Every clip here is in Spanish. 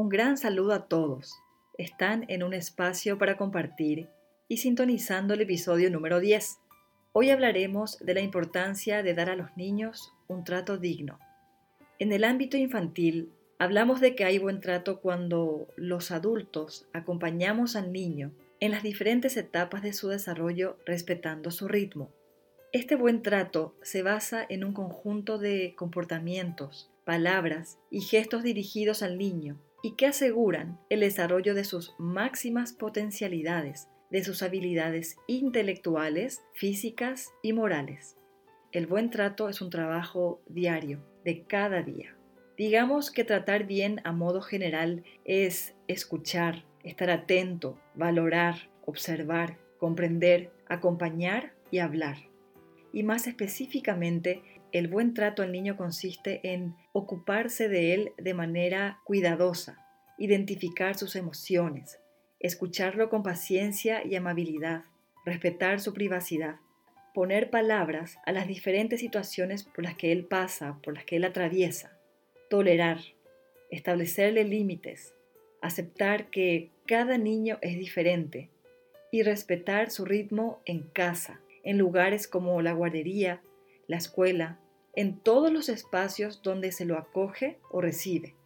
Un gran saludo a todos. Están en un espacio para compartir y sintonizando el episodio número 10. Hoy hablaremos de la importancia de dar a los niños un trato digno. En el ámbito infantil, hablamos de que hay buen trato cuando los adultos acompañamos al niño en las diferentes etapas de su desarrollo respetando su ritmo. Este buen trato se basa en un conjunto de comportamientos, palabras y gestos dirigidos al niño y que aseguran el desarrollo de sus máximas potencialidades, de sus habilidades intelectuales, físicas y morales. El buen trato es un trabajo diario, de cada día. Digamos que tratar bien a modo general es escuchar, estar atento, valorar, observar, comprender, acompañar y hablar. Y más específicamente, el buen trato al niño consiste en ocuparse de él de manera cuidadosa, identificar sus emociones, escucharlo con paciencia y amabilidad, respetar su privacidad, poner palabras a las diferentes situaciones por las que él pasa, por las que él atraviesa, tolerar, establecerle límites, aceptar que cada niño es diferente y respetar su ritmo en casa, en lugares como la guardería, la escuela, en todos los espacios donde se lo acoge o recibe.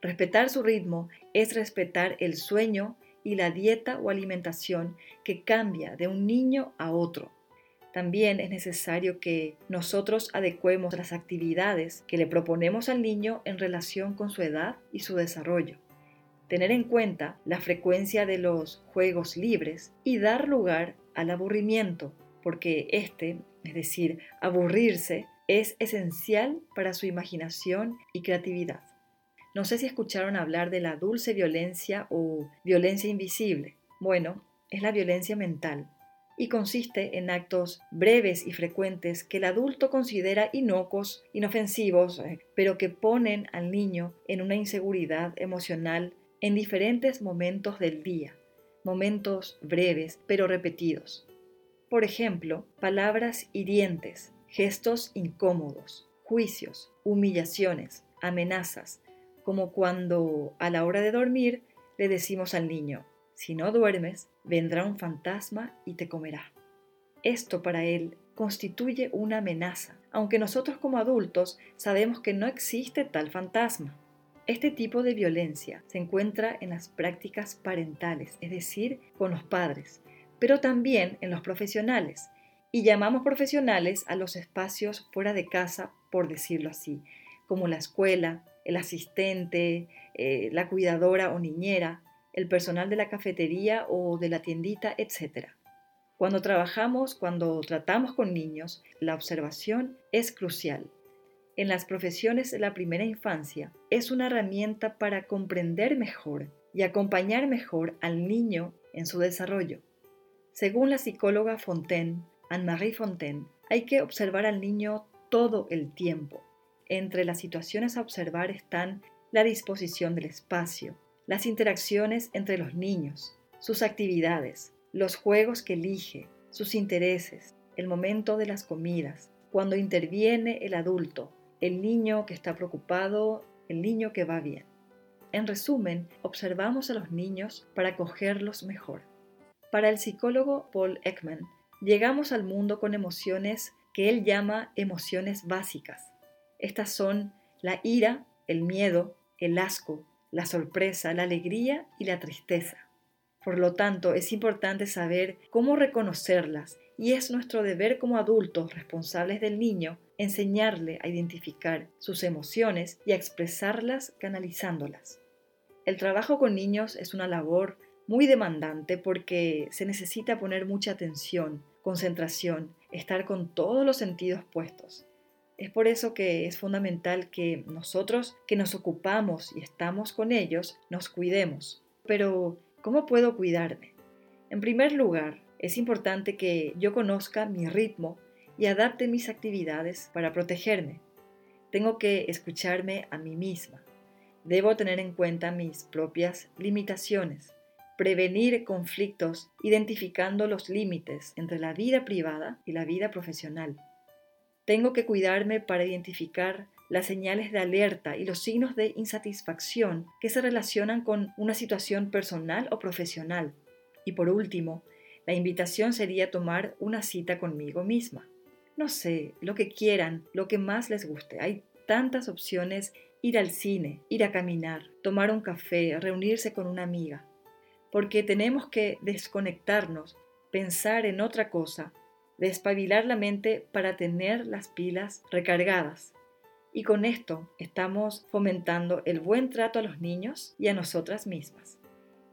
Respetar su ritmo es respetar el sueño y la dieta o alimentación que cambia de un niño a otro. También es necesario que nosotros adecuemos las actividades que le proponemos al niño en relación con su edad y su desarrollo. Tener en cuenta la frecuencia de los juegos libres y dar lugar al aburrimiento porque este, es decir, aburrirse, es esencial para su imaginación y creatividad. No sé si escucharon hablar de la dulce violencia o violencia invisible. Bueno, es la violencia mental y consiste en actos breves y frecuentes que el adulto considera inocuos, inofensivos, eh, pero que ponen al niño en una inseguridad emocional en diferentes momentos del día, momentos breves pero repetidos. Por ejemplo, palabras hirientes, gestos incómodos, juicios, humillaciones, amenazas, como cuando a la hora de dormir le decimos al niño, si no duermes, vendrá un fantasma y te comerá. Esto para él constituye una amenaza, aunque nosotros como adultos sabemos que no existe tal fantasma. Este tipo de violencia se encuentra en las prácticas parentales, es decir, con los padres, pero también en los profesionales. Y llamamos profesionales a los espacios fuera de casa, por decirlo así, como la escuela, el asistente, eh, la cuidadora o niñera, el personal de la cafetería o de la tiendita, etc. Cuando trabajamos, cuando tratamos con niños, la observación es crucial. En las profesiones de la primera infancia es una herramienta para comprender mejor y acompañar mejor al niño en su desarrollo. Según la psicóloga Fontaine, Anne-Marie Fontaine, hay que observar al niño todo el tiempo. Entre las situaciones a observar están la disposición del espacio, las interacciones entre los niños, sus actividades, los juegos que elige, sus intereses, el momento de las comidas, cuando interviene el adulto, el niño que está preocupado, el niño que va bien. En resumen, observamos a los niños para cogerlos mejor. Para el psicólogo Paul Ekman, llegamos al mundo con emociones que él llama emociones básicas. Estas son la ira, el miedo, el asco, la sorpresa, la alegría y la tristeza. Por lo tanto, es importante saber cómo reconocerlas y es nuestro deber como adultos responsables del niño enseñarle a identificar sus emociones y a expresarlas canalizándolas. El trabajo con niños es una labor muy demandante porque se necesita poner mucha atención, concentración, estar con todos los sentidos puestos. Es por eso que es fundamental que nosotros que nos ocupamos y estamos con ellos, nos cuidemos. Pero, ¿cómo puedo cuidarme? En primer lugar, es importante que yo conozca mi ritmo y adapte mis actividades para protegerme. Tengo que escucharme a mí misma. Debo tener en cuenta mis propias limitaciones prevenir conflictos identificando los límites entre la vida privada y la vida profesional. Tengo que cuidarme para identificar las señales de alerta y los signos de insatisfacción que se relacionan con una situación personal o profesional. Y por último, la invitación sería tomar una cita conmigo misma. No sé, lo que quieran, lo que más les guste. Hay tantas opciones, ir al cine, ir a caminar, tomar un café, reunirse con una amiga. Porque tenemos que desconectarnos, pensar en otra cosa, despabilar la mente para tener las pilas recargadas. Y con esto estamos fomentando el buen trato a los niños y a nosotras mismas.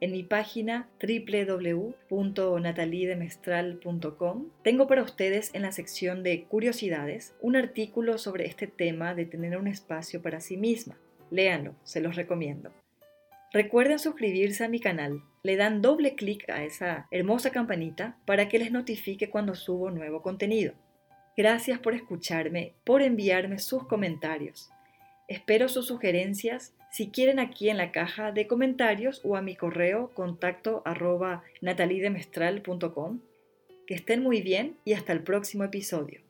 En mi página www.natalidemestral.com tengo para ustedes en la sección de curiosidades un artículo sobre este tema de tener un espacio para sí misma. Léanlo, se los recomiendo. Recuerden suscribirse a mi canal. Le dan doble clic a esa hermosa campanita para que les notifique cuando subo nuevo contenido. Gracias por escucharme, por enviarme sus comentarios. Espero sus sugerencias si quieren aquí en la caja de comentarios o a mi correo contacto arroba natalidemestral.com. Que estén muy bien y hasta el próximo episodio.